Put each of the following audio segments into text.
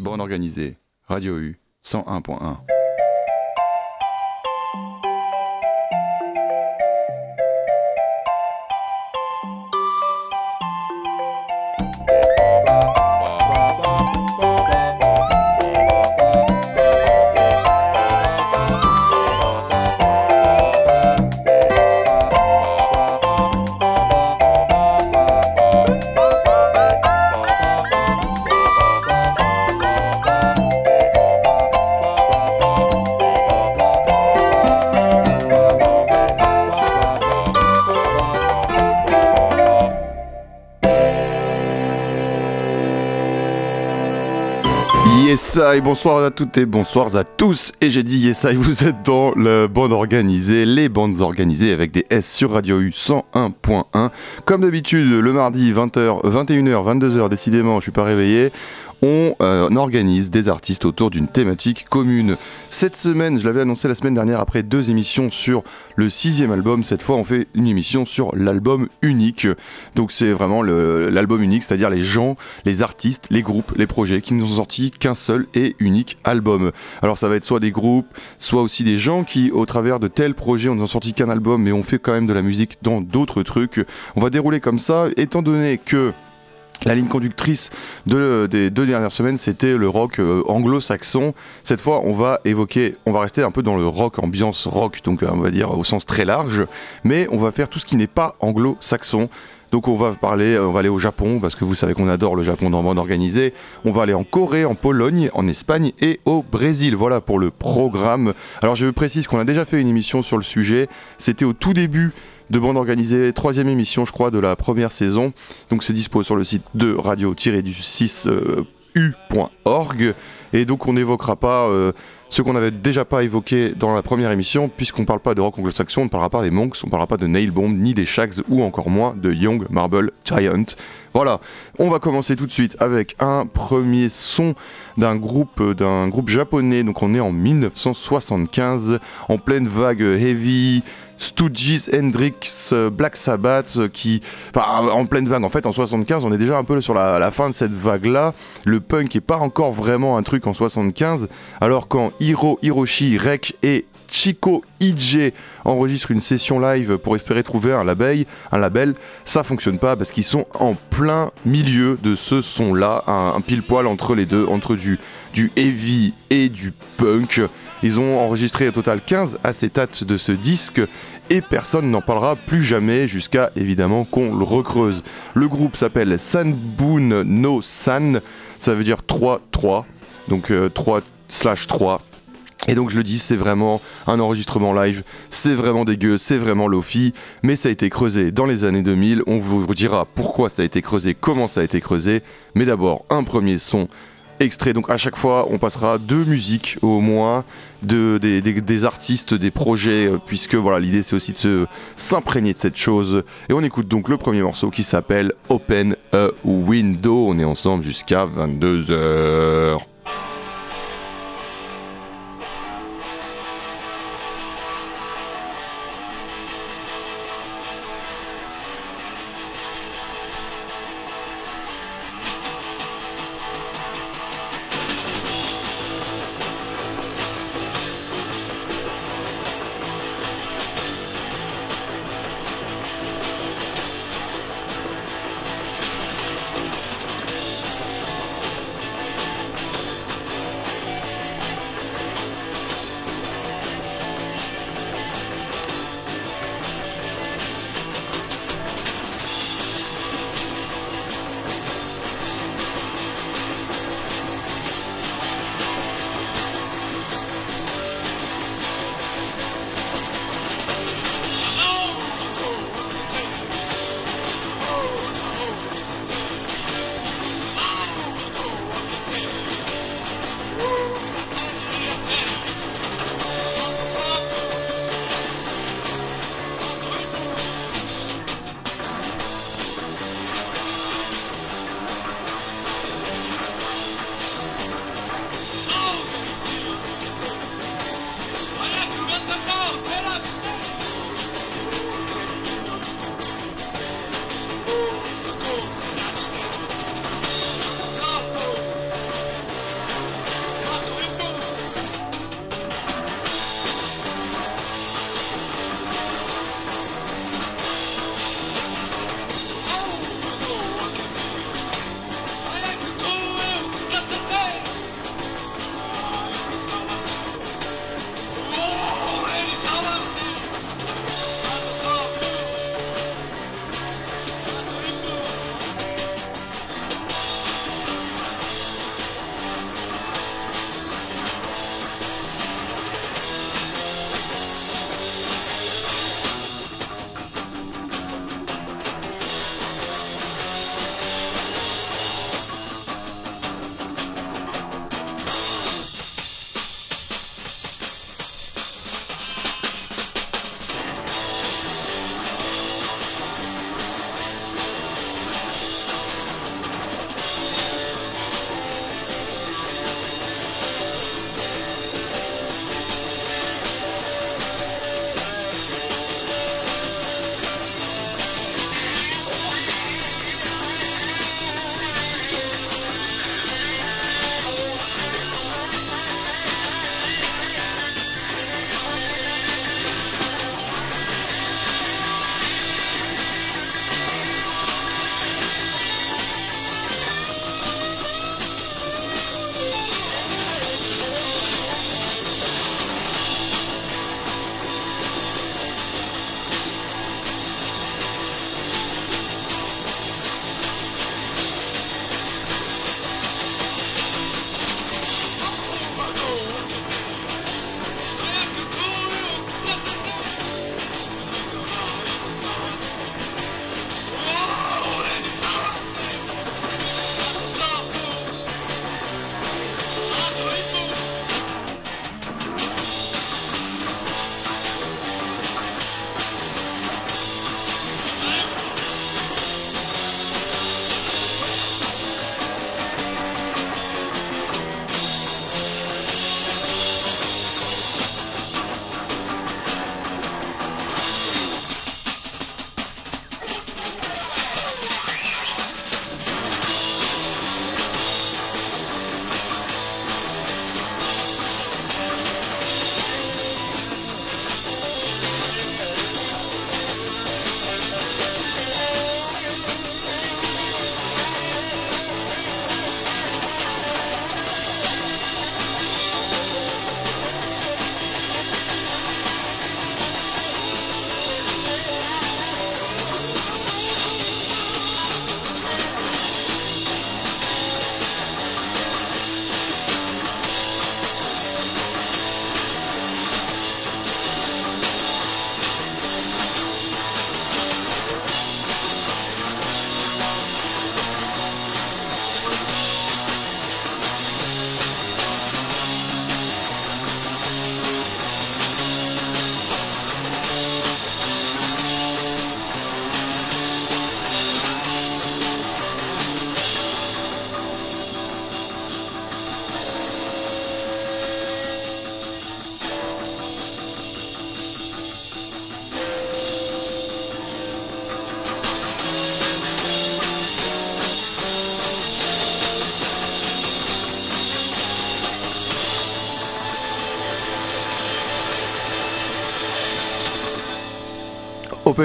Borne organisée, Radio U 101.1. Bonsoir à toutes et bonsoir à tous. Et j'ai dit Yesai, vous êtes dans le bande organisée, les bandes organisées avec des S sur Radio U 101.1. Comme d'habitude, le mardi 20h, 21h, 22h, décidément, je suis pas réveillé on, euh, organise des artistes autour d'une thématique commune. Cette semaine, je l'avais annoncé la semaine dernière après deux émissions sur le sixième album, cette fois on fait une émission sur l'album unique. Donc c'est vraiment l'album unique, c'est-à-dire les gens, les artistes, les groupes, les projets qui nous ont sorti qu'un seul et unique album. Alors ça va être soit des groupes, soit aussi des gens qui, au travers de tels projets, ont sorti qu'un album, mais on fait quand même de la musique dans d'autres trucs. On va dérouler comme ça, étant donné que la ligne conductrice de, des deux dernières semaines, c'était le rock euh, anglo-saxon. Cette fois, on va évoquer, on va rester un peu dans le rock, ambiance rock, donc euh, on va dire au sens très large, mais on va faire tout ce qui n'est pas anglo-saxon. Donc on va parler, on va aller au Japon parce que vous savez qu'on adore le Japon dans le monde organisé. On va aller en Corée, en Pologne, en Espagne et au Brésil. Voilà pour le programme. Alors je précise qu'on a déjà fait une émission sur le sujet. C'était au tout début de bande organisée, troisième émission je crois de la première saison. Donc c'est dispo sur le site de radio-du6u.org. Et donc on n'évoquera pas euh, ce qu'on n'avait déjà pas évoqué dans la première émission, puisqu'on ne parle pas de rock anglo-saxon, on ne parlera pas des Monks, on ne parlera pas de Nailbomb, ni des Shags, ou encore moins de Young Marble Giant. Voilà, on va commencer tout de suite avec un premier son d'un groupe, d'un groupe japonais, donc on est en 1975, en pleine vague heavy, Stooges, Hendrix, Black Sabbath, euh, qui, enfin, en pleine vague. En fait, en 75, on est déjà un peu sur la, fin de cette vague-là. Le punk est pas encore vraiment un truc en 75, alors quand Hiro Hiroshi, Rek et Chico Ije enregistrent une session live pour espérer trouver un label, un label, ça fonctionne pas parce qu'ils sont en plein milieu de ce son-là, un, pile poil entre les deux, entre du, du heavy et du punk. Ils ont enregistré au total 15 acétates de ce disque et personne n'en parlera plus jamais jusqu'à évidemment qu'on le recreuse. Le groupe s'appelle Sanbun no San, ça veut dire 3-3, donc 3 euh, slash 3. Et donc je le dis, c'est vraiment un enregistrement live, c'est vraiment dégueu, c'est vraiment lofi, mais ça a été creusé dans les années 2000, on vous dira pourquoi ça a été creusé, comment ça a été creusé, mais d'abord un premier son extrait. Donc à chaque fois, on passera deux musiques au moins de, des, artistes, des projets, euh, puisque voilà, l'idée c'est aussi de se s'imprégner de cette chose. Et on écoute donc le premier morceau qui s'appelle Open a Window. On est ensemble jusqu'à 22h.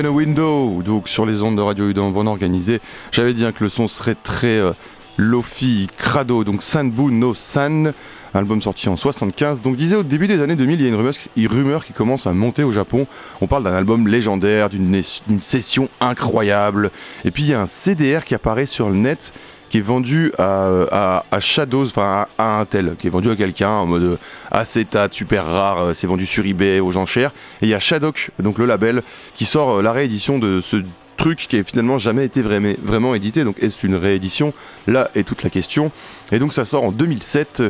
A Window, donc sur les ondes de Radio Udon bon organisé. J'avais dit hein, que le son serait très euh, lofi, crado, donc Sanbu no San, album sorti en 75. Donc disais au début des années 2000, il y a une rumeur qui commence à monter au Japon. On parle d'un album légendaire, d'une session incroyable. Et puis il y a un CDR qui apparaît sur le net qui est vendu à, Shadows, enfin à, un tel, qui est vendu à quelqu'un en mode acétate super rare, euh, c'est vendu sur eBay aux enchères. Et il y a Shadok, donc le label, qui sort euh, la réédition de ce truc qui a finalement jamais été vraiment, édité. Donc est-ce une réédition? Là est toute la question. Et donc ça sort en 2007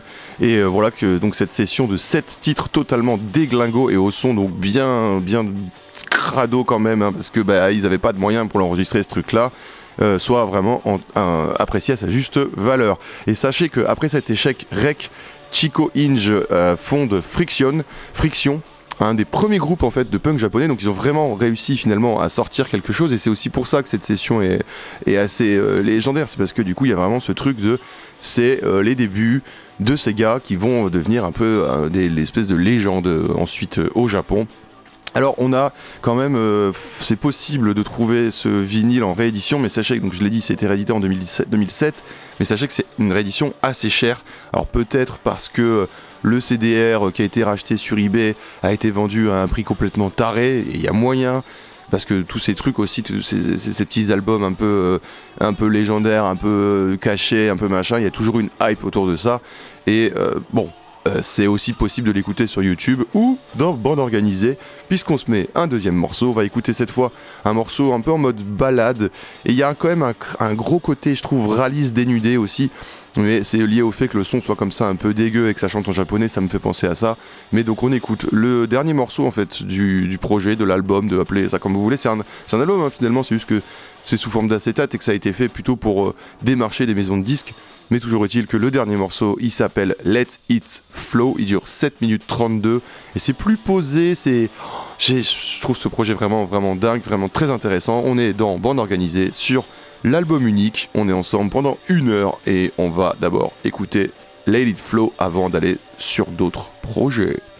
et euh, voilà que donc cette session de 7 titres totalement déglingos et au son donc bien bien crado quand même hein, parce que bah, ils n'avaient pas de moyens pour l'enregistrer ce truc là. Euh, soit vraiment apprécié à sa juste valeur. Et sachez qu'après cet échec, Rec, Chico Inge euh, fonde Friction, Friction un des premiers groupes en fait de punk japonais. Donc ils ont vraiment réussi finalement à sortir quelque chose. Et c'est aussi pour ça que cette session est, assez euh, légendaire. C'est parce que du coup il y a vraiment ce truc de c'est les débuts de ces gars qui vont devenir un peu des l'espèce de légende ensuite au Japon alors on a quand même, euh, c'est possible de trouver ce vinyle en réédition, mais sachez que, donc je l'ai dit, c'était réédité en 2017, 2007, mais sachez que c'est une réédition assez chère. Alors peut-être parce que le CDR qui a été racheté sur eBay a été vendu à un prix complètement taré, et il y a moyen parce que tous ces trucs aussi, ces, petits albums un peu, euh, légendaires, un peu euh, cachés, un peu machin, il y a toujours une hype autour de ça. Et bon, euh, c'est aussi possible de l'écouter sur YouTube ou dans Bande Organisée, puisqu'on se met un deuxième morceau. On va écouter cette fois un morceau un peu en mode balade. Et il y a quand même un, gros côté, je trouve, ralice dénudé aussi. Mais c'est lié au fait que le son soit comme ça un peu dégueu et que ça chante en japonais, ça me fait penser à ça. Mais donc on écoute le dernier morceau en fait du, projet, de l'album, de appeler ça comme vous voulez. C'est un, album hein, finalement, c'est juste que c'est sous forme d'acétate et que ça a été fait plutôt pour euh, démarcher des maisons de disques. Mais toujours est-il que le dernier morceau, il s'appelle Let It Flow. Il dure 7 minutes 32 et c'est plus posé. C'est, je trouve ce projet vraiment, vraiment dingue, vraiment très intéressant. On est dans bande organisée sur l'album unique. On est ensemble pendant une heure et on va d'abord écouter Let It Flow avant d'aller sur d'autres projets.「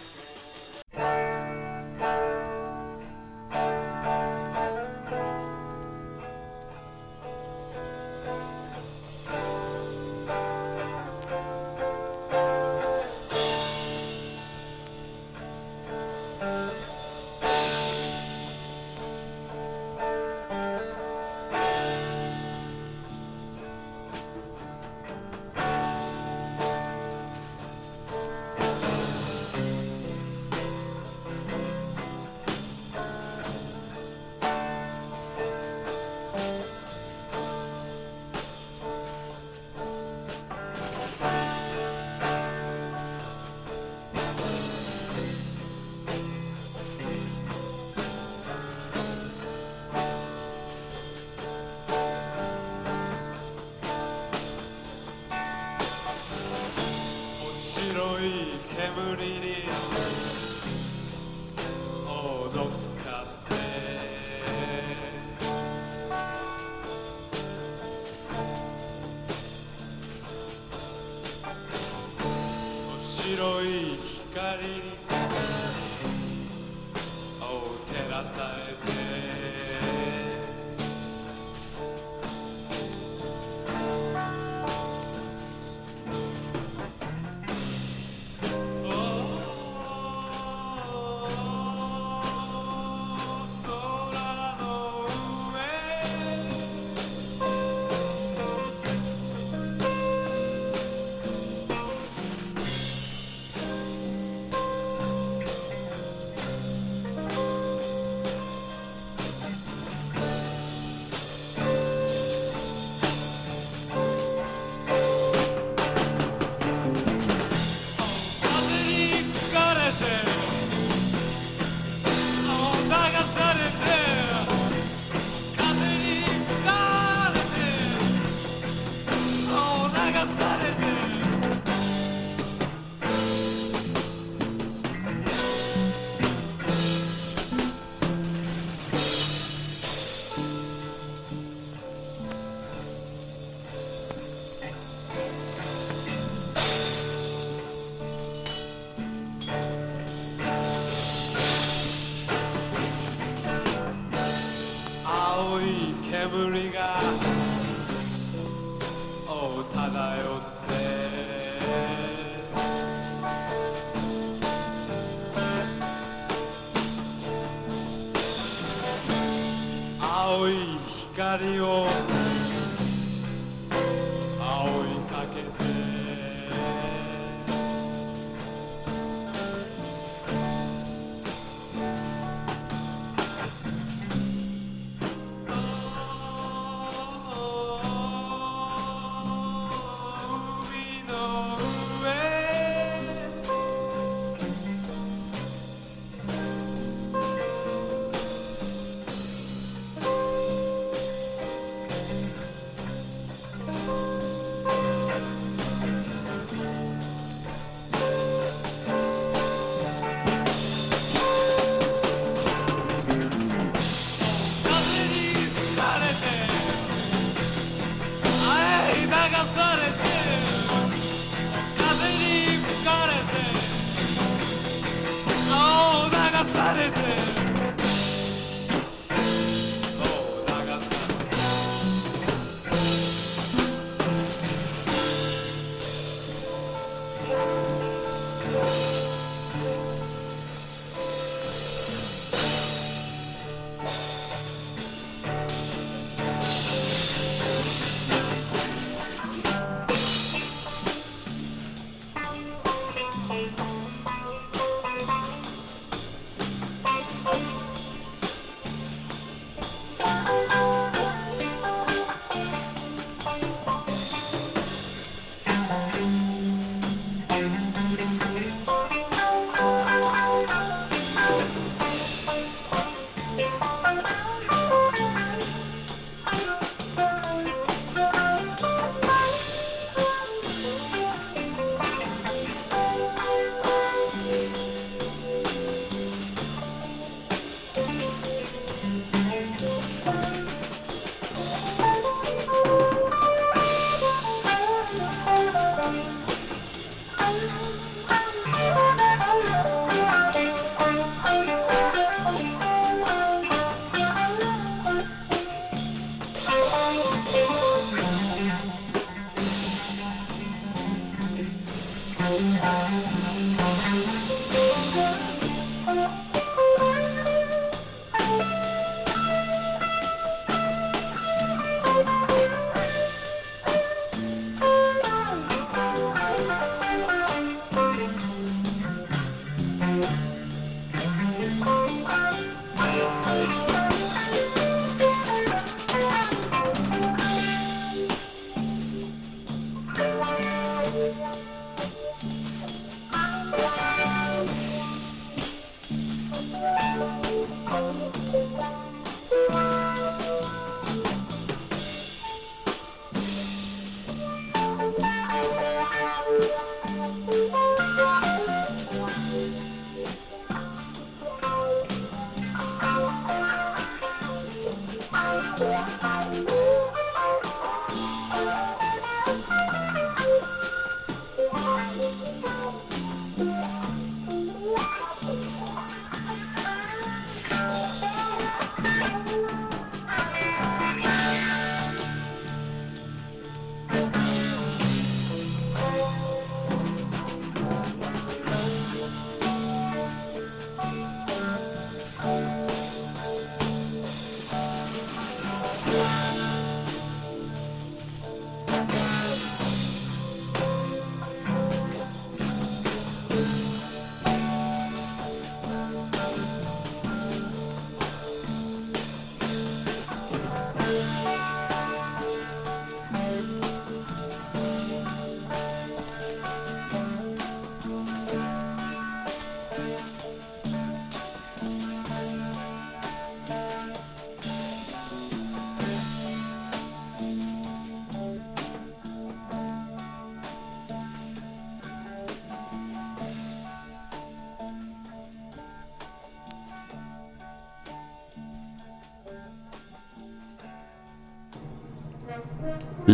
Brooklyn.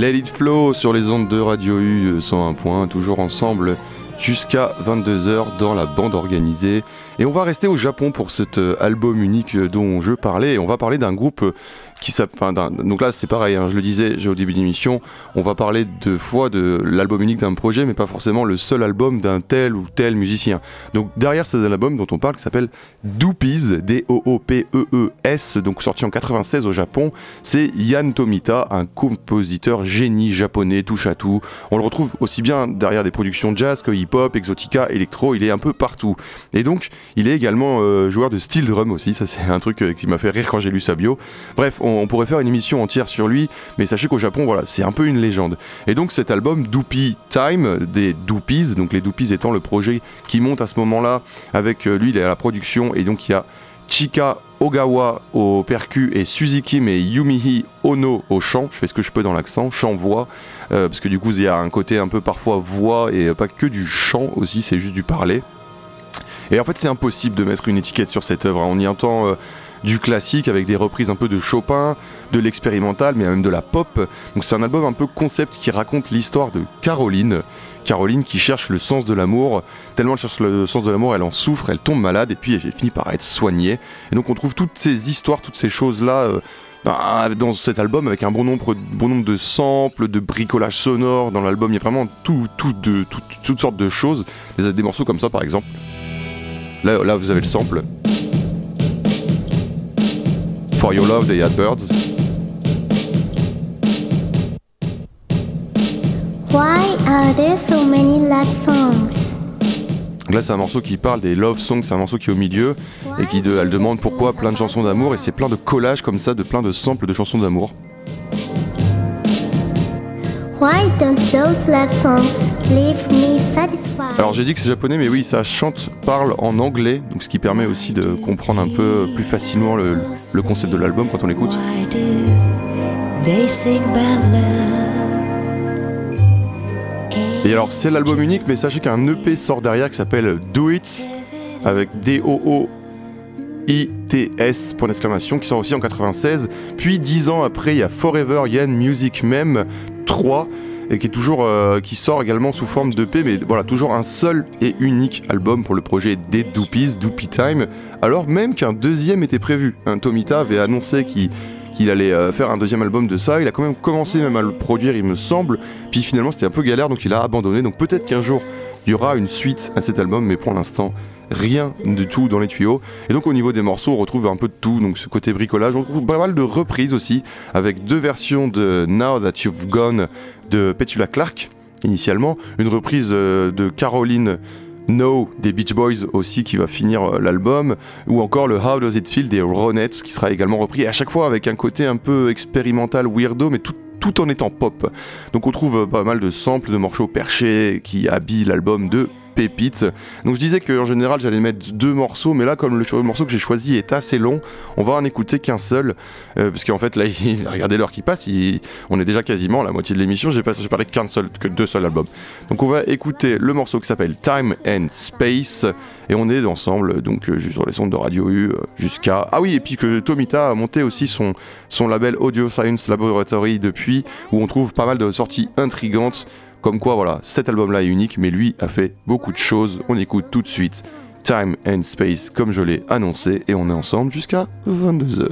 Let It Flow sur les ondes de Radio U 101 points, toujours ensemble jusqu'à 22h dans la bande organisée. Et on va rester au Japon pour cet euh, album unique dont je parlais. Et on va parler d'un groupe euh, qui s'appelle. donc là, c'est pareil, hein, je le disais au début de l'émission, on va parler deux fois de l'album unique d'un projet, mais pas forcément le seul album d'un tel ou tel musicien. Donc derrière cet album dont on parle, qui s'appelle Doopies, D-O-O-P-E-E-S, donc sorti en 96 au Japon, c'est Yann Tomita, un compositeur génie japonais, touche à tout. On le retrouve aussi bien derrière des productions jazz que hip-hop, exotica, électro, il est un peu partout. Et donc, il est également euh, joueur de steel drum aussi, ça c'est un truc euh, qui m'a fait rire quand j'ai lu sa bio. Bref, on, pourrait faire une émission entière sur lui, mais sachez qu'au Japon, voilà, c'est un peu une légende. Et donc cet album Doopy Time, des Doopies, donc les Doopies étant le projet qui monte à ce moment-là, avec euh, lui, il est à la production, et donc il y a Chika Ogawa au percu et Suzuki et Yumihi Ono au chant. Je fais ce que je peux dans l'accent, chant-voix, parce que du coup il y a un côté un peu parfois voix et pas que du chant aussi, c'est juste du parler. Et en fait, c'est impossible de mettre une étiquette sur cette œuvre. Hein. On y entend euh, du classique avec des reprises un peu de Chopin, de l'expérimental, mais même de la pop. Donc c'est un album un peu concept qui raconte l'histoire de Caroline. Caroline qui cherche le sens de l'amour. Tellement elle cherche le sens de l'amour, elle en souffre, elle tombe malade et puis elle finit par être soignée. Et donc on trouve toutes ces histoires, toutes ces choses-là. Euh, bah, dans cet album avec un bon nombre, de samples, de bricolage sonore dans l'album, il y a vraiment tout, tout de, toutes sortes de choses. Des, des morceaux comme ça par exemple. Là, là vous avez le sample. For Your Love des Yardbirds. Why are there so many love songs? Là, c'est un morceau qui parle des love songs, c'est un morceau qui est au milieu et qui elle demande pourquoi plein de chansons d'amour et c'est plein de collages comme ça de plein de samples de chansons d'amour. Why don't those love songs leave me satisfied? Alors j'ai dit que c'est japonais, mais oui, ça chante, parle en anglais, donc ce qui permet aussi de comprendre un peu plus facilement le, le concept de l'album quand on l'écoute. Et alors c'est l'album unique, mais sachez qu'un EP sort derrière qui s'appelle Do It avec D-O-O. ITS, point d'exclamation, qui sort aussi en 96. Puis dix ans après, il y a Forever Yen Music Mem 3 et euh, qui sort également sous forme d'EP mais voilà toujours un seul et unique album pour le projet des Doopies, Doopy Time alors même qu'un deuxième était prévu un Tomita avait annoncé qu'il allait euh, faire un deuxième album de ça il a quand même commencé même à le produire il me semble puis finalement c'était un peu galère donc il a abandonné donc peut-être qu'un jour il y aura une suite à cet album mais pour l'instant rien du tout dans les tuyaux. Et donc au niveau des morceaux, on retrouve un peu de tout, donc ce côté bricolage. On trouve pas mal de reprises aussi, avec deux versions de Now That You've Gone de Petula Clark, initialement, une reprise euh, de Caroline No des Beach Boys aussi qui va finir euh, l'album, ou encore le How Does It Feel des Ronettes qui sera également repris, à chaque fois avec un côté un peu expérimental, weirdo, mais tout, tout en étant pop. Donc on trouve pas mal de samples de morceaux perchés qui habillent l'album de pépites. Donc je disais qu'en général j'allais mettre deux morceaux, mais là comme le morceau que j'ai choisi est assez long, on va en écouter qu'un seul, euh, parce qu'en fait là, regardez l'heure qui passe, on est déjà quasiment à la moitié de l'émission, j'ai parlé qu'un seul, que deux seuls albums. Donc on va écouter le morceau qui s'appelle Time and Space, et on est ensemble, donc euh, sur les sondes de Radio U euh, jusqu'à... Ah oui, et puis que Tomita a monté aussi son, son label Audio Science Laboratory depuis, où on trouve pas mal de sorties intrigantes comme quoi, voilà, cet album-là est unique, mais lui a fait beaucoup de choses. On écoute tout de suite Time and Space, comme je l'ai annoncé, et on est ensemble jusqu'à 22h.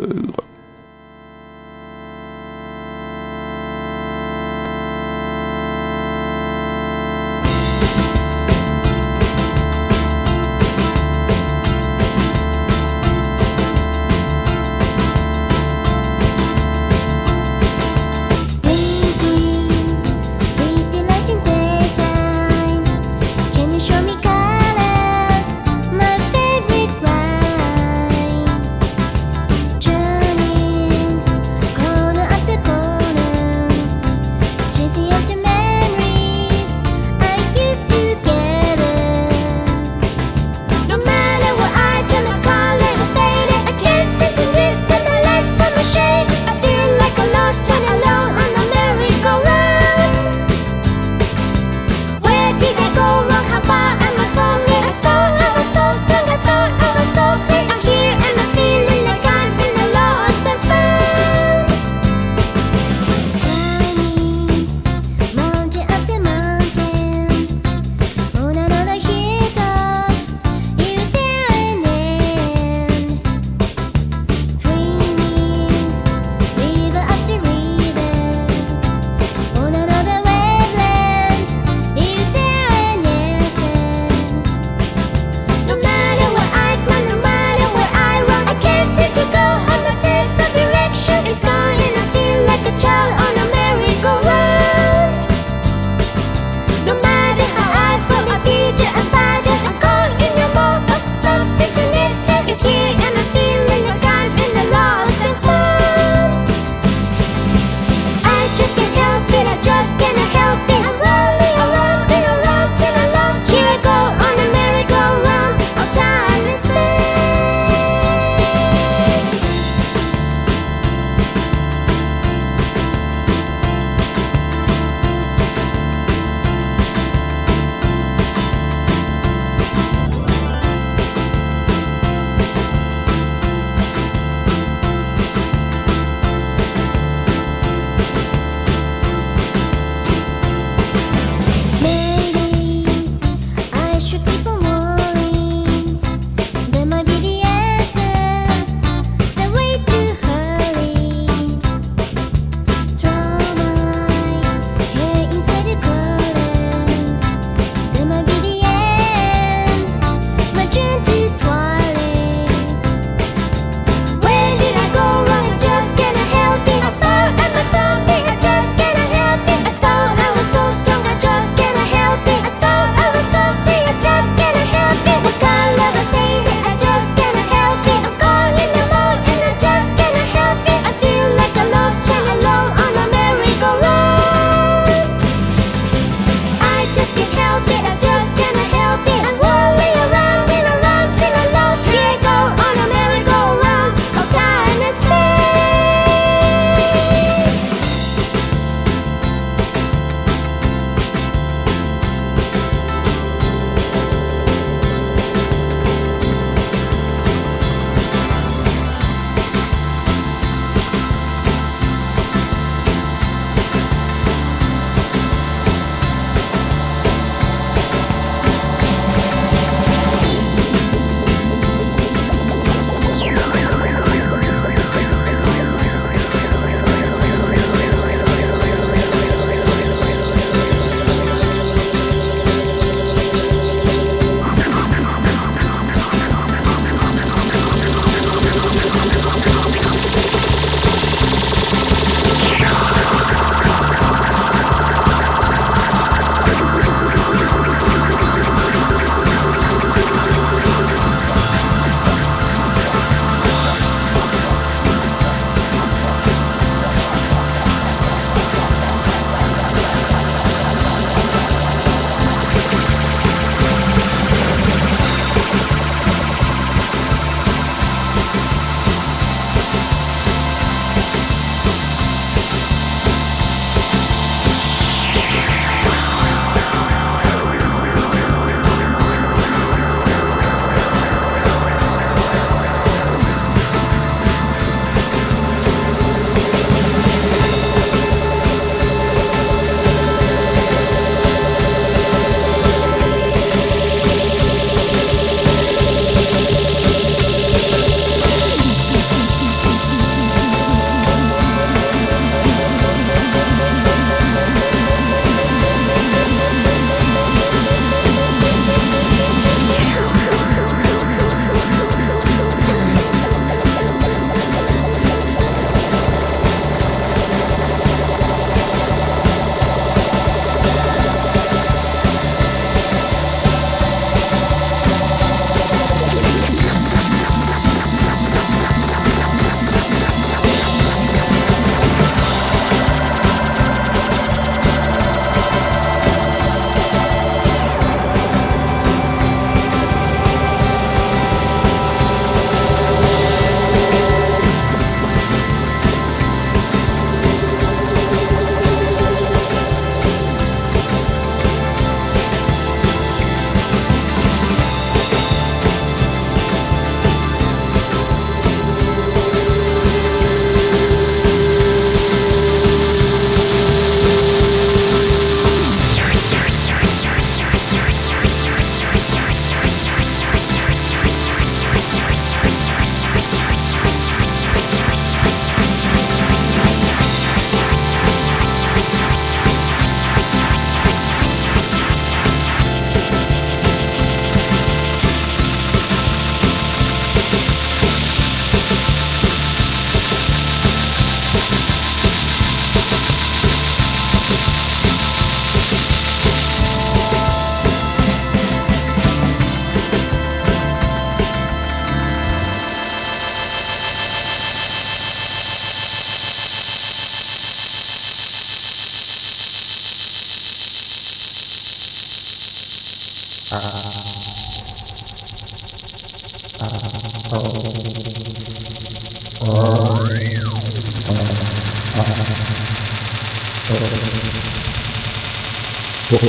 Hey,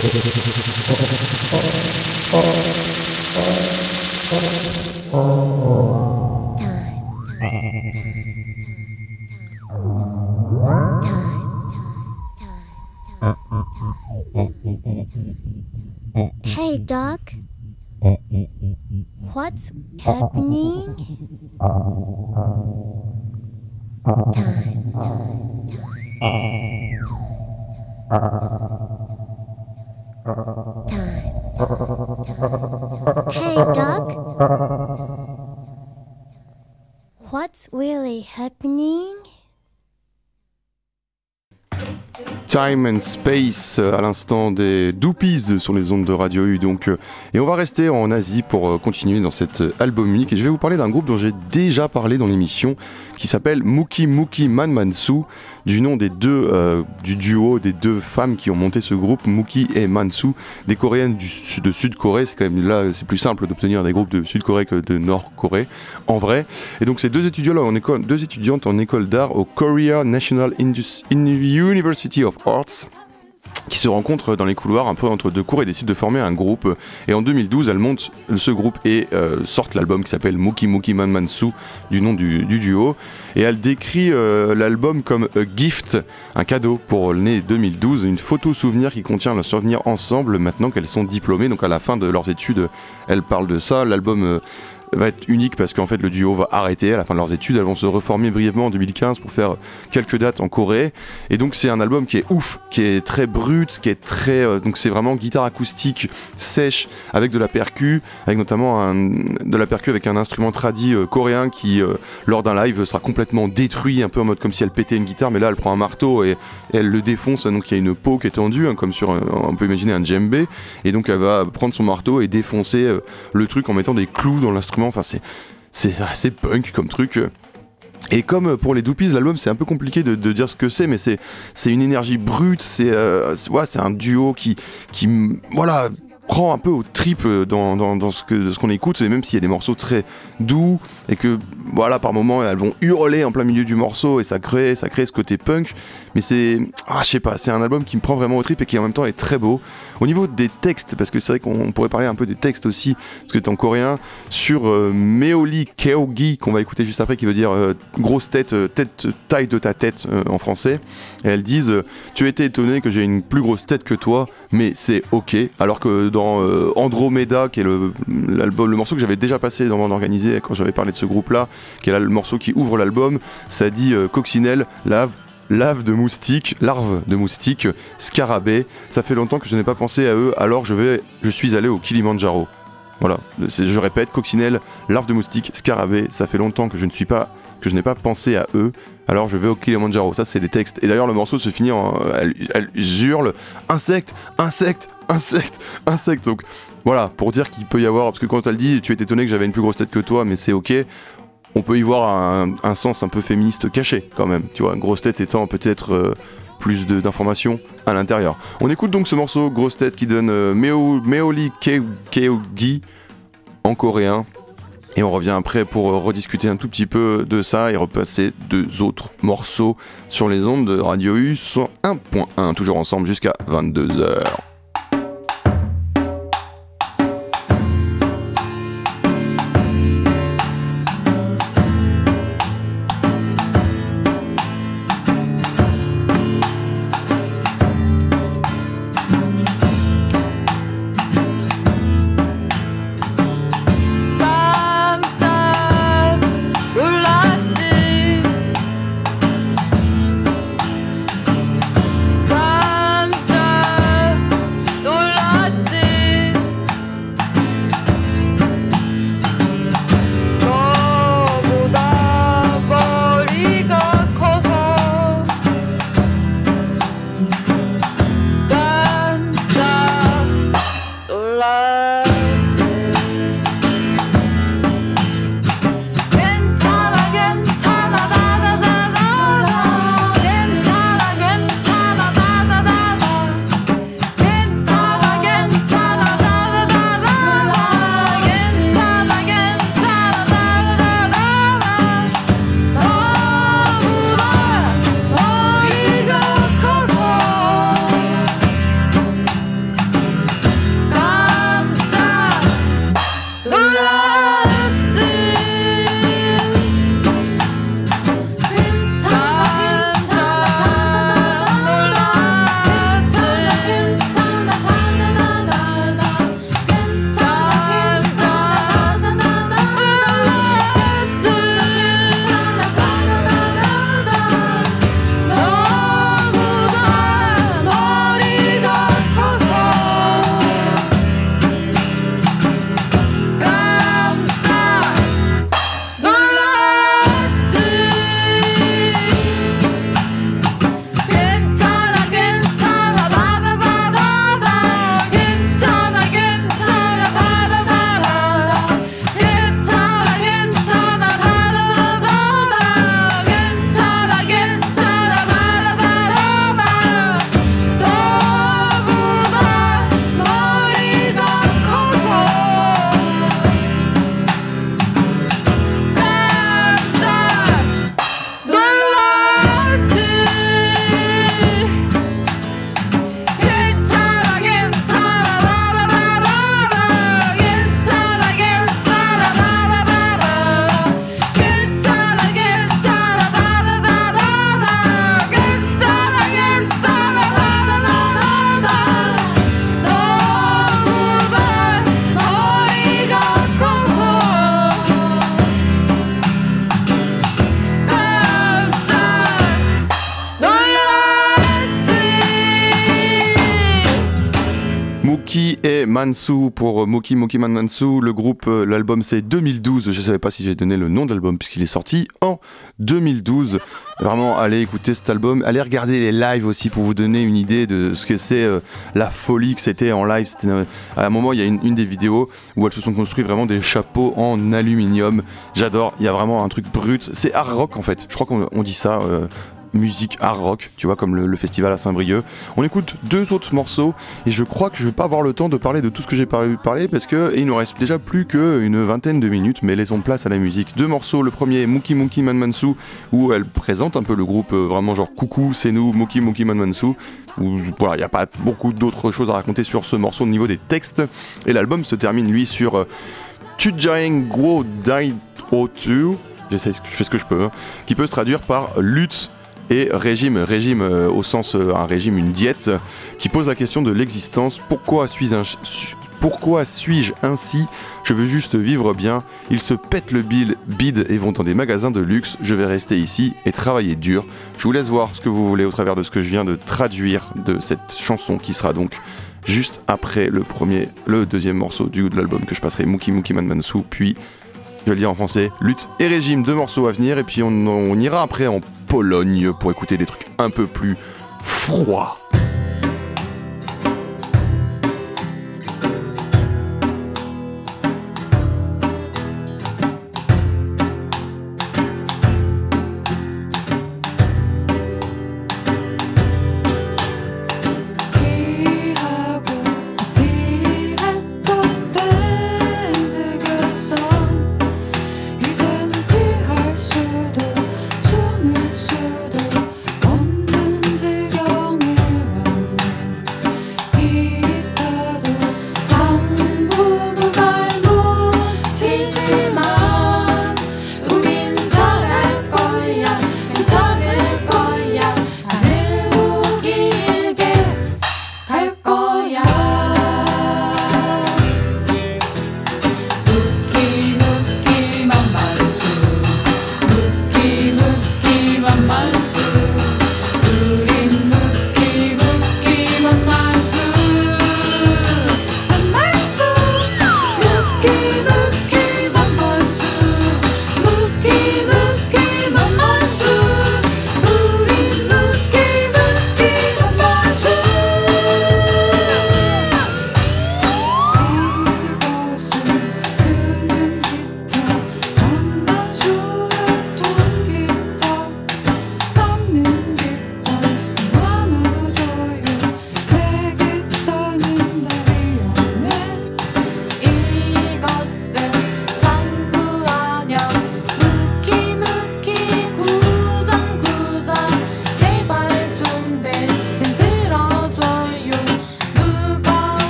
Doc. What's happening? Time, time, time. Hey, Doc. What's really happening? Time and Space euh, à l'instant des Doopies sur les ondes de Radio U donc euh, et on va rester en Asie pour euh, continuer dans cette albumique et je vais vous parler d'un groupe dont j'ai déjà parlé dans l'émission qui s'appelle Muki Muki Man Mansu du nom des deux du duo des deux femmes qui ont monté ce groupe Muki et Mansu des coréennes de Sud-Corée. C'est quand même là c'est plus simple d'obtenir des groupes de Sud-Corée que de Nord-Corée en vrai. Et donc ces deux étudiants là en école deux étudiantes en école d'art au Korea National Indus University of Qui se rencontrent dans les couloirs un peu entre deux cours et décident de former un groupe. Et en 2012, elles montent ce groupe et euh, sortent l'album qui s'appelle Muki Muki Man Mansu, du nom du, duo. Et elle décrit euh, l'album comme a gift, un cadeau pour l'année 2012, une photo souvenir qui contient leurs souvenirs ensemble maintenant qu'elles sont diplômées. Donc à la fin de leurs études, elles parlent de ça. L'album euh, va être unique parce qu'en fait le duo va arrêter à la fin de leurs études. Elles vont se reformer brièvement en 2015 pour faire quelques dates en Corée. Et donc c'est un album qui est ouf, qui est très brut, qui est très euh, donc c'est vraiment guitare acoustique sèche avec de la percu, avec notamment de la percu avec un instrument tradi euh, coréen qui euh, lors d'un live sera complètement détruit, un peu en mode comme si elle pétait une guitare, mais là elle prend un marteau et, elle le défonce. Donc il y a une peau qui est tendue, hein, comme sur on peut imaginer un djembé. Et donc elle va prendre son marteau et défoncer le truc en mettant des clous dans l'instrument Enfin, c'est assez punk comme truc. Et comme pour les Doopies, l'album c'est un peu compliqué de, dire ce que c'est, mais c'est une énergie brute, c'est euh, c'est un duo qui, voilà, prend un peu au trip dans, dans, ce qu'on écoute, et même s'il y a des morceaux très doux, et que voilà, par moments elles vont hurler en plein milieu du morceau, et ça crée, ça crée ce côté punk, mais c'est, ah, je sais pas, c'est un album qui me prend vraiment au trip et qui en même temps est très beau. Au niveau des textes, parce que c'est vrai qu'on pourrait parler un peu des textes aussi, parce que c'est en coréen, sur euh, Meoli Keogi, qu'on va écouter juste après, qui veut dire euh, grosse tête, euh, tête, taille de ta tête en français. Elles disent Tu étais étonné que j'ai une plus grosse tête que toi, mais c'est ok. Alors que dans Andromeda, qui est le, le morceau que j'avais déjà passé dans mon organisé quand j'avais parlé de ce groupe-là, qui est le morceau qui ouvre l'album, ça dit Coccinelle, lave lave de moustiques, larves de moustiques, scarabées. Ça fait longtemps que je n'ai pas pensé à eux, alors je, vais, je suis allé au Kilimanjaro. Voilà, je répète, coccinelle, larves de moustiques, scarabées, ça fait longtemps que je ne suis pas que je n'ai pas pensé à eux, alors je vais au Kilimanjaro. Ça, c'est les textes. Et d'ailleurs, le morceau se finit en. Elle, elle hurle insecte, insecte, insecte, insecte. Donc voilà, pour dire qu'il peut y avoir. Parce que quand elle dit tu es étonné que j'avais une plus grosse tête que toi, mais c'est ok on peut y voir un, sens un peu féministe caché quand même, tu vois, grosse tête étant peut-être euh, plus d'informations à l'intérieur. On écoute donc ce morceau Grosse tête qui donne euh, Meoli Keogi en coréen. Et on revient après pour euh, rediscuter un tout petit peu de ça et repasser deux autres morceaux sur les ondes de Radio U 1.1, toujours ensemble jusqu'à 22h. Mansu pour Mookie Mookie Man Mansu. Le groupe, euh, l'album c'est 2012. Je ne savais pas si j'ai donné le nom de l'album puisqu'il est sorti en 2012. Vraiment, allez écouter cet album. Allez regarder les lives aussi pour vous donner une idée de ce que c'est euh, la folie que c'était en live. Euh, à un moment, il y a une, des vidéos où elles se sont construites vraiment des chapeaux en aluminium. J'adore. Il y a vraiment un truc brut. C'est hard rock en fait. Je crois qu'on on dit ça. Musique hard rock, tu vois, comme le, festival à Saint-Brieuc. On écoute deux autres morceaux et je crois que je vais pas avoir le temps de parler de tout ce que j'ai par- parlé parce que il nous reste déjà plus qu'une vingtaine de minutes, mais laissons place à la musique. Deux morceaux, le premier Mookie Mookie Man Mansu, où elle présente un peu le groupe euh, vraiment genre coucou, c'est nous, Mookie Mookie Man Mansu. Voilà, il n'y a pas beaucoup d'autres choses à raconter sur ce morceau au niveau des textes. Et l'album se termine lui sur euh, Tujaeng Guo Dai O2. J'essaie, je fais ce que je peux, hein, qui peut se traduire par lutte et régime, régime euh, au sens euh, un régime, une diète, qui pose la question de l'existence. Pourquoi suis-je ainsi? Je veux juste vivre bien. Ils se pètent le bill, bide et vont dans des magasins de luxe. Je vais rester ici et travailler dur. Je vous laisse voir ce que vous voulez au travers de ce que je viens de traduire de cette chanson qui sera donc juste après le premier, le deuxième morceau du de l'album que je passerai, Mookie Mookie Man Mansu, puis je vais le dire en français, lutte et régime, deux morceaux à venir, et puis on, on ira après en Pologne pour écouter des trucs un peu plus froids.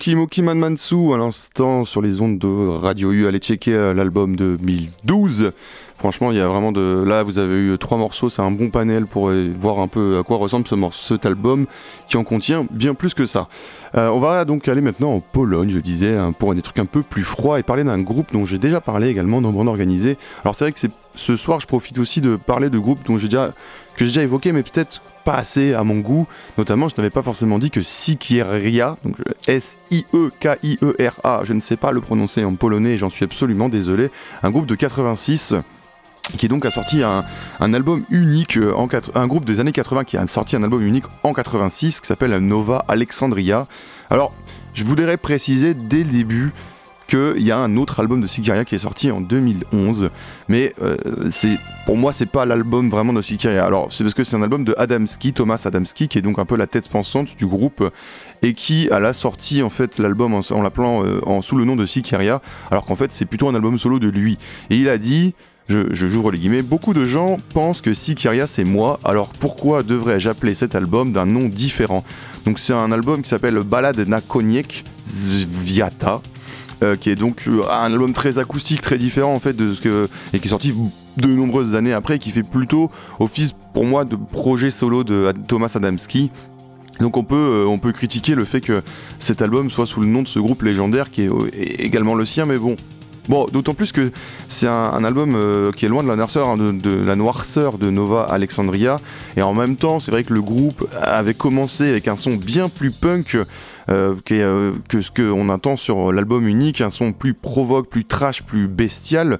Moki Moki Man Mansu à l'instant sur les ondes de Radio U. Allez checker euh, l'album de 2012. Franchement, il y a vraiment de. Là, vous avez eu trois morceaux, c'est un bon panel pour euh, voir un peu à quoi ressemble ce morceau, cet album qui en contient bien plus que ça. Euh, on va donc aller maintenant en Pologne, je disais, hein, pour des trucs un peu plus froids et parler d'un groupe dont j'ai déjà parlé également dans Bande Organisée. Alors, c'est vrai que ce soir, je profite aussi de parler de groupes dont j'ai déjà que j'ai déjà évoqué, mais peut-être pas assez à mon goût. Notamment, je n'avais pas forcément dit que Sikieria, donc S-I-E-K-I-E-R-A, je ne sais pas le prononcer en polonais, j'en suis absolument désolé. Un groupe de 86 qui donc a sorti un, un album unique euh, en un groupe des années 80 qui a sorti un album unique en 86 qui s'appelle Nova Alexandria. Alors, je voudrais préciser dès le début qu'il y a un autre album de Sikiria qui est sorti en 2011, mais euh, pour moi c'est pas l'album vraiment de Sikiria. Alors c'est parce que c'est un album de Adamski, Thomas Adamski, qui est donc un peu la tête pensante du groupe et qui a la sorti en fait l'album en, l'appelant euh, sous le nom de Sikiria, alors qu'en fait c'est plutôt un album solo de lui. Et il a dit je, je j'ouvre les guillemets, beaucoup de gens pensent que Sikiria c'est moi, alors pourquoi devrais-je appeler cet album d'un nom différent? Donc c'est un album qui s'appelle Balade na Zviata, euh, qui est donc euh, un album très acoustique, très différent en fait de ce que et qui est sorti de nombreuses années après, qui fait plutôt office pour moi de projet solo de Thomas Adamski. Donc on peut, euh, on peut critiquer le fait que cet album soit sous le nom de ce groupe légendaire qui est également le sien, mais bon. Bon, d'autant plus que c'est un, album qui est loin hein, de la noirceur de Nova Alexandria. Et en même temps, c'est vrai que le groupe avait commencé avec un son bien plus punk euh, est, euh, que ce qu'on entend sur l'album unique, un son plus provoque, plus trash, plus bestial.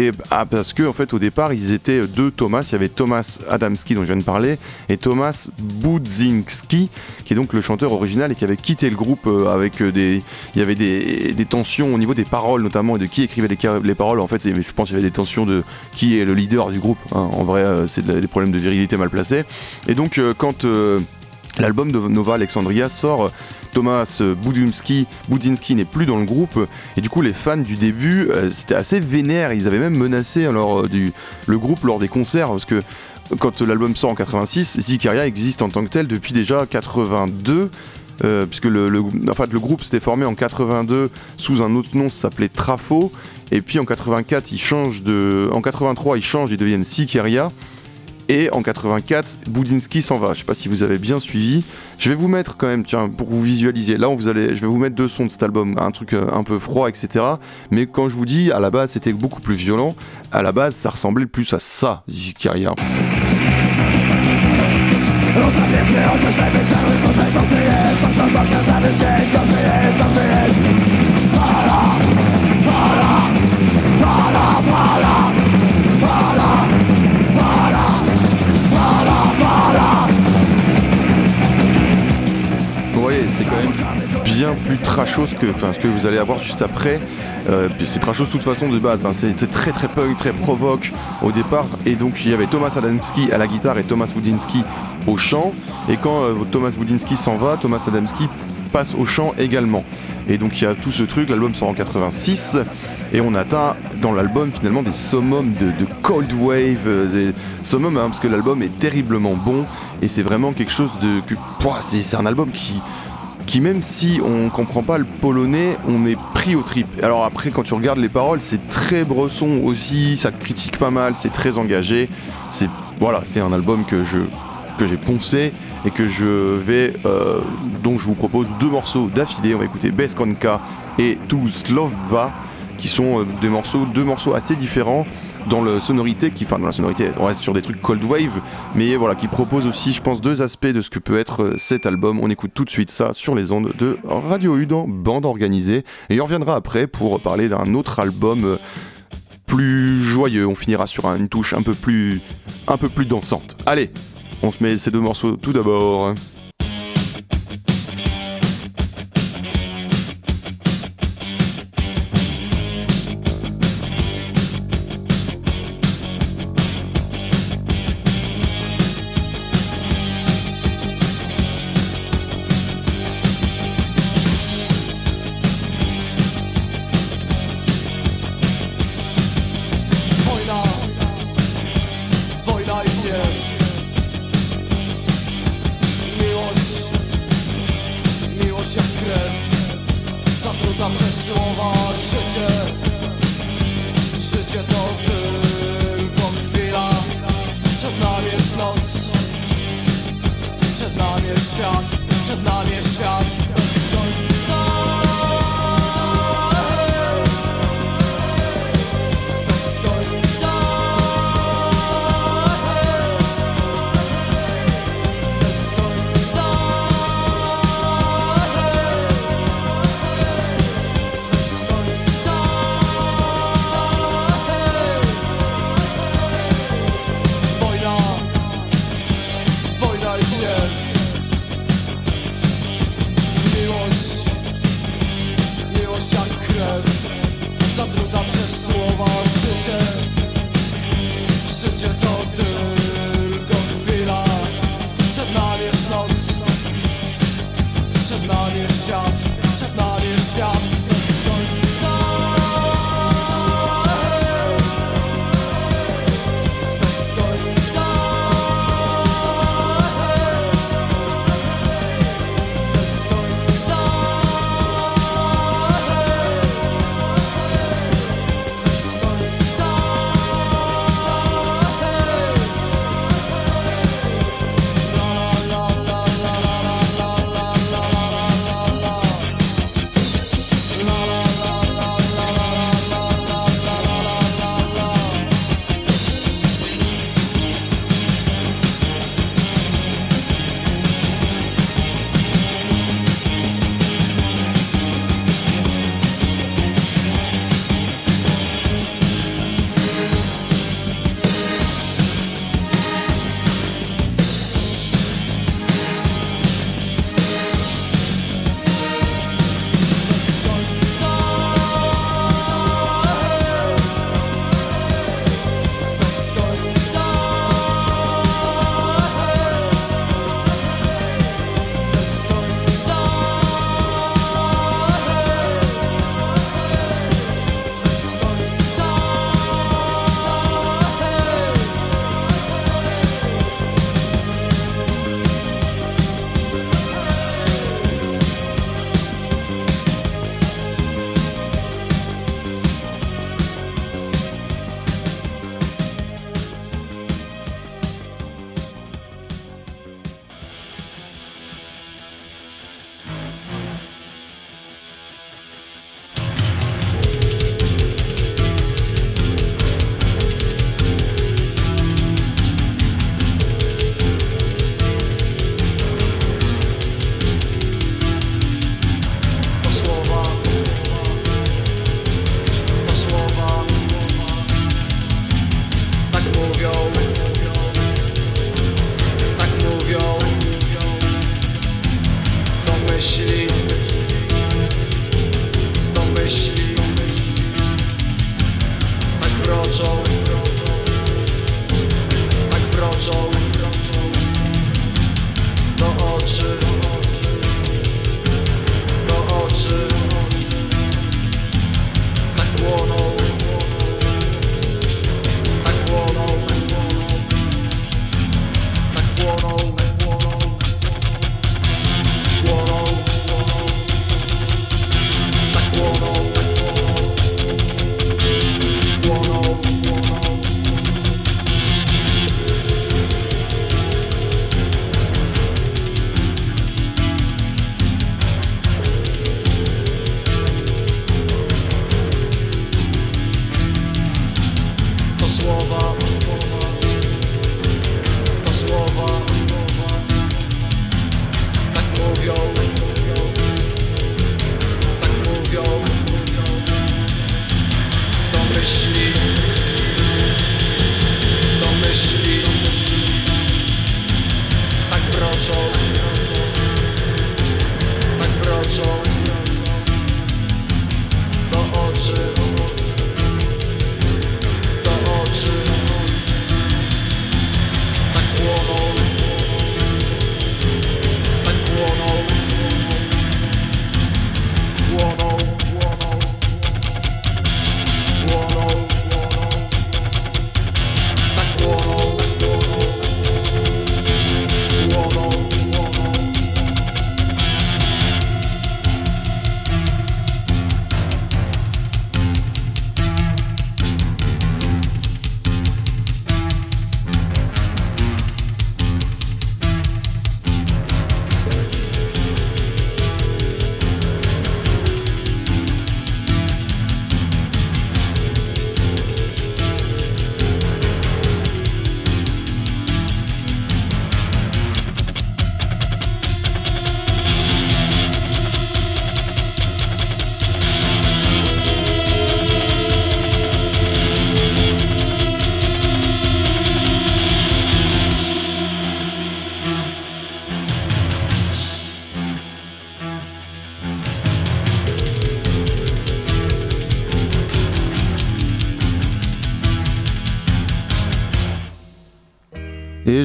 Et ah, parce que en fait au départ ils étaient deux Thomas, il y avait Thomas Adamski dont je viens de parler et Thomas Budzinski qui est donc le chanteur original et qui avait quitté le groupe euh, avec euh, des il y avait des, tensions au niveau des paroles notamment et de qui écrivait les, les paroles en fait je pense qu'il y avait des tensions de qui est le leader du groupe hein. en vrai c'est de- des problèmes de virilité mal placés et donc quand l'album de Nova Alexandria sort Thomas euh, Budzinski, Budzinski n'est plus dans le groupe et du coup les fans du début euh, c'était assez vénère ils avaient même menacé euh, le groupe lors des concerts parce que quand l'album sort en 86 Zikaria existe en tant que tel depuis déjà 82 euh, puisque le, le, en fait, le groupe s'était formé en 82 sous un autre nom, ça s'appelait Trafo. Et puis en 84, ils changent de, en 83, ils changent, ils deviennent Sikeria. Et en 84, Boudinski s'en va. Je sais pas si vous avez bien suivi. Je vais vous mettre quand même, tiens, pour vous visualisiez. Là, on vous allez, je vais vous mettre deux sons de cet album, un truc euh, un peu froid, etc. Mais quand je vous dis, à la base, c'était beaucoup plus violent. À la base, ça ressemblait plus à ça. Vous voyez, c'est quand même bien plus trashos que ce que vous allez avoir juste après. Euh, c'est trashos de toute façon de base. hein. C'était très très punk, très provoque au départ. Et donc il y avait Thomas Adamski à la guitare et Thomas Budinski au chant. Et quand euh, Thomas Budinski s'en va, Thomas Adamski passe au chant également. Et donc il y a tout ce truc, l'album sort en 86 et on atteint dans l'album finalement des summums de, cold wave, euh, summums hein, parce que l'album est terriblement bon et c'est vraiment quelque chose de... c'est un album qui, qui même si on comprend pas le polonais, on est pris au trip. Alors après, quand tu regardes les paroles, c'est très bresson aussi, ça critique pas mal, c'est très engagé. C'est voilà, c'est un album que j'ai poncé et que je vais euh, donc je vous propose deux morceaux d'affilée. On va écouter Beskonka et Tu Slova qui sont euh, deux morceaux assez différents dans la sonorité, qui, enfin dans la sonorité, on reste sur des trucs cold wave, mais voilà, qui proposent aussi, je pense, deux aspects de ce que peut être euh, cet album. On écoute tout de suite ça sur les ondes de Radio U dans Bande Organisée, et on reviendra après pour parler d'un autre album euh, plus joyeux. On finira sur un- une touche un peu plus, un peu plus dansante. Allez, on se met ces deux morceaux tout d'abord.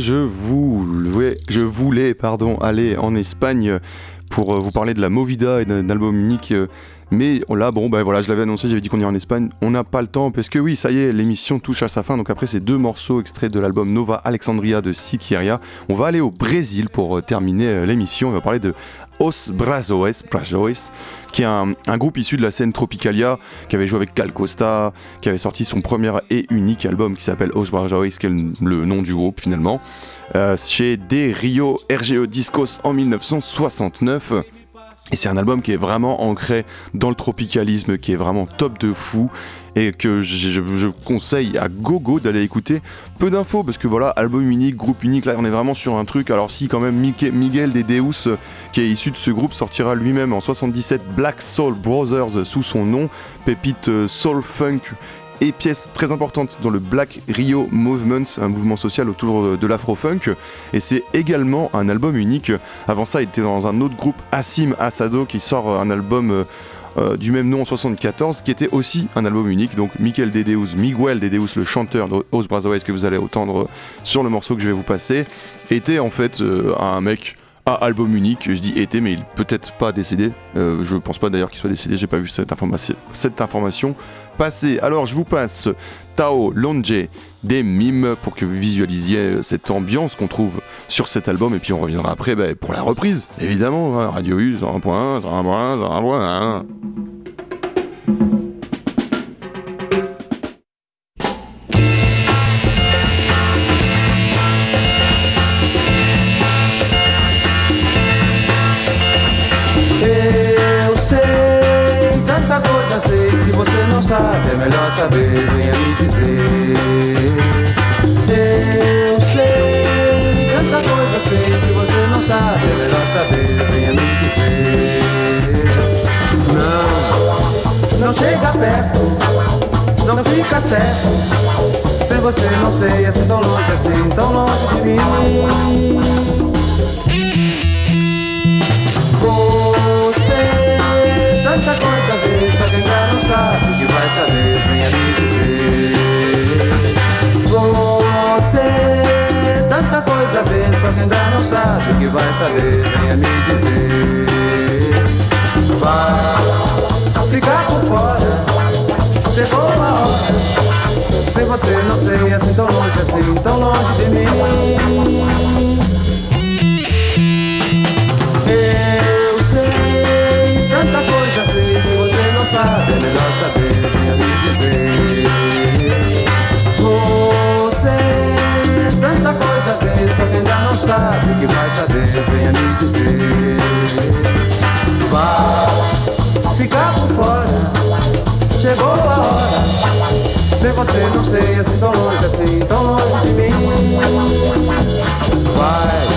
Je voulais, pardon, aller en Espagne pour euh, vous parler de la Movida et d'un album unique. Mais là, bon, ben voilà, je l'avais annoncé, j'avais dit qu'on irait en Espagne. On n'a pas le temps parce que oui, ça y est, l'émission touche à sa fin. Donc après ces deux morceaux extraits de l'album Nova Alexandria de Sikiria, on va aller au Brésil pour euh, terminer euh, l'émission. On va parler de Os Brazoes, Brazoes qui est un, groupe issu de la scène Tropicalia, qui avait joué avec Cal Costa, qui avait sorti son premier et unique album qui s'appelle Os Brazoes, qui est le, nom du groupe finalement, euh, chez des Rio RGE Discos en 1969. Et c'est un album qui est vraiment ancré dans le tropicalisme, qui est vraiment top de fou, et que je, conseille à gogo d'aller écouter. Peu d'infos, parce que voilà, album unique, groupe unique, là on est vraiment sur un truc. Alors si quand même Miguel des Deus, euh, qui est issu de ce groupe, sortira lui-même en 77 Black Soul Brothers sous son nom, pépite euh, soul funk et pièce très importante dans le Black Rio Movement, un mouvement social autour de- l'afro-funk. Et c'est également un album unique. Avant ça, il était dans un autre groupe, Assim Asado, qui sort un album euh, euh, du même nom en 74, qui était aussi un album unique. Donc Michael Dedeus, Miguel Dedeus, le chanteur de Os Brazoes que vous allez entendre sur le morceau que je vais vous passer, était en fait euh, un mec à album unique. Je dis était, mais il peut-être pas décédé. Je pense pas d'ailleurs qu'il soit décédé. J'ai pas vu cette information passer. Alors je vous passe Tao Longe des mimes pour que vous visualisiez euh, cette ambiance qu'on trouve sur cet album. Et puis on reviendra après bah, pour la reprise évidemment hein, Radio U 101.1 101.1 101.1 saber. Venha me dizer. Eu sei, tanta coisa sei. Se você não sabe, é melhor saber. Venha me dizer. Não, não chega perto. Não fica certo. Sem você não sei, assim tão longe, assim tão longe de mim. Você tanta coisa vê, só quem já não sabe quem já não sabe que vai saber, venha me dizer. Vai ficar por fora, chegou a hora. Sem você não sei, assim tão longe, assim tão longe de mim. Eu sei, tanta coisa sei. Se você não sabe, é melhor saber, venha me dizer. Você, tanta coisa vê. Só quem ainda não sabe que vai saber, venha me dizer. Vai ficar por fora, chegou a hora. Sem você não sei, assim tão longe, assim tão longe de mim. Vai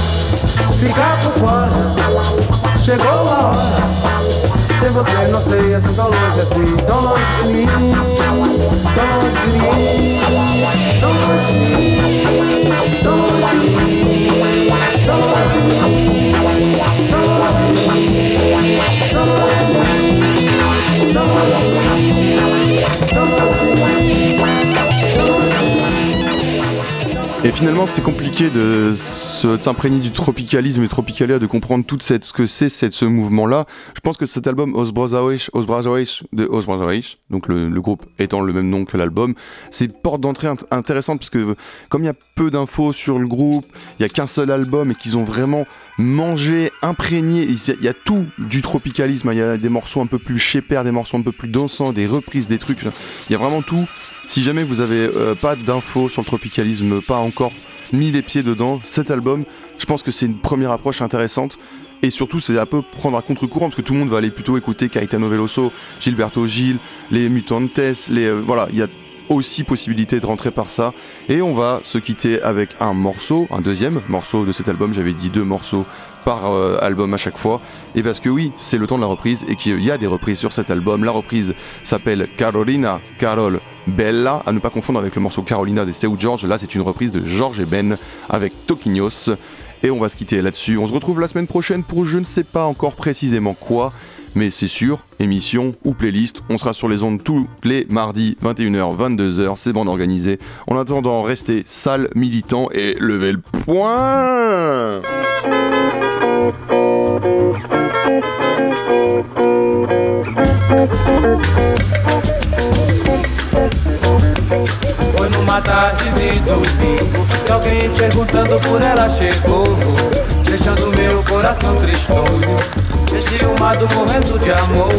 ficar por fora. Chegou a hora. Você não sei, assim tão longe, assim tão longe de de mim. Tão longe de mim. Tão longe de mim. Tão longe de de de. Et finalement, c'est compliqué de s'imprégner du tropicalisme et tropicalia, de comprendre tout cette, ce que c'est ce mouvement-là. Je pense que cet album, Os Brazoes, Os de Os donc le, groupe étant le même nom que l'album, c'est porte d'entrée int- intéressante parce que comme il y a peu d'infos sur le groupe, il y a qu'un seul album et qu'ils ont vraiment mangé, imprégné, il y a- tout du tropicalisme. Il y a des morceaux un peu plus shepper, des morceaux un peu plus dansants, des reprises, des trucs. Il y a vraiment tout. Si jamais vous avez euh, pas d'infos sur le tropicalisme, pas encore mis les pieds dedans, cet album, je pense que c'est une première approche intéressante. Et surtout, c'est un peu prendre à contre-courant parce que tout le monde va aller plutôt écouter Caetano Veloso, Gilberto Gil, les Mutantes, les euh, voilà, il y a aussi possibilité de rentrer par ça. Et on va se quitter avec un morceau, un deuxième morceau de cet album. J'avais dit deux morceaux par euh, album à chaque fois. Et parce que oui, c'est le temps de la reprise et qu'il y a des reprises sur cet album. La reprise s'appelle Carolina Carol Bella, à ne pas confondre avec le morceau Carolina de Seu George. Là, c'est une reprise de George et Ben avec Toquinhos. Et on va se quitter là-dessus. On se retrouve la semaine prochaine pour je ne sais pas encore précisément quoi. Mais c'est sûr, émission ou playlist, on sera sur les ondes tous les mardis 21h, 22h, c'est bon organisé. En attendant, restez sale, militant et levez le point Desdiumado morrendo de amor.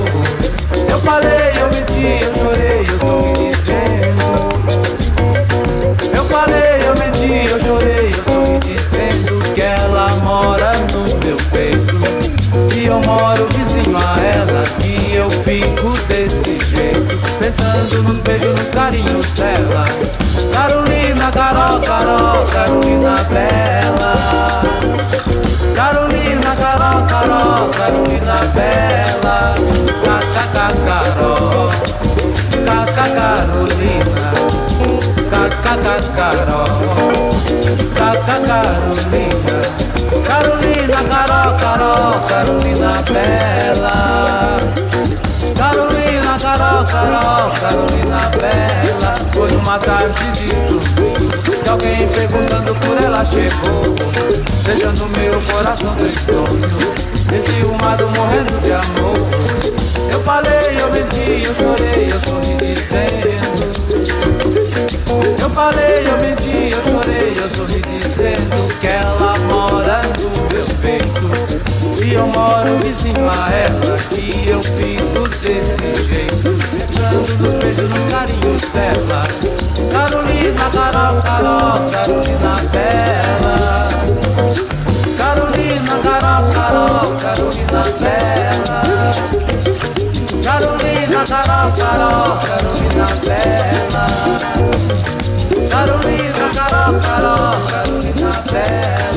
Eu falei, eu menti, eu chorei, eu sorri dizendo. Eu falei, eu menti, eu chorei, eu sorri dizendo Que ela mora no meu peito. E eu moro vizinho a ela Que eu fico desse jeito. Pensando nos beijos, nos carinhos dela. Carolina, Carol, Carol, Carolina Bela Carolina, Carol, Carol, Carolina Bela Caca, Carol Caca, Carolina Caca, Carolina Carolina, Carol, Carol, Carolina Bela Carolina, Carol, Carol, Carolina Bela Foi numa tarde de domingo Que alguém perguntando por ela chegou. Deixando meu coração tristonho Desciumado, morrendo de amor. Eu falei, eu menti, eu chorei, eu sorri dizendo eu falei, eu menti, eu chorei, eu sorri dizendo que ela mora no meu peito. E eu moro vizinho a ela, que eu fico desse jeito. Pensando nos beijos, nos carinhos dela. Carolina, Carol, Carol, Carolina Bela. Carolina, Carol, Carol, Carolina Bela Carolina Carol Carol Carolina bella Carolina Carol Carol Carolina bella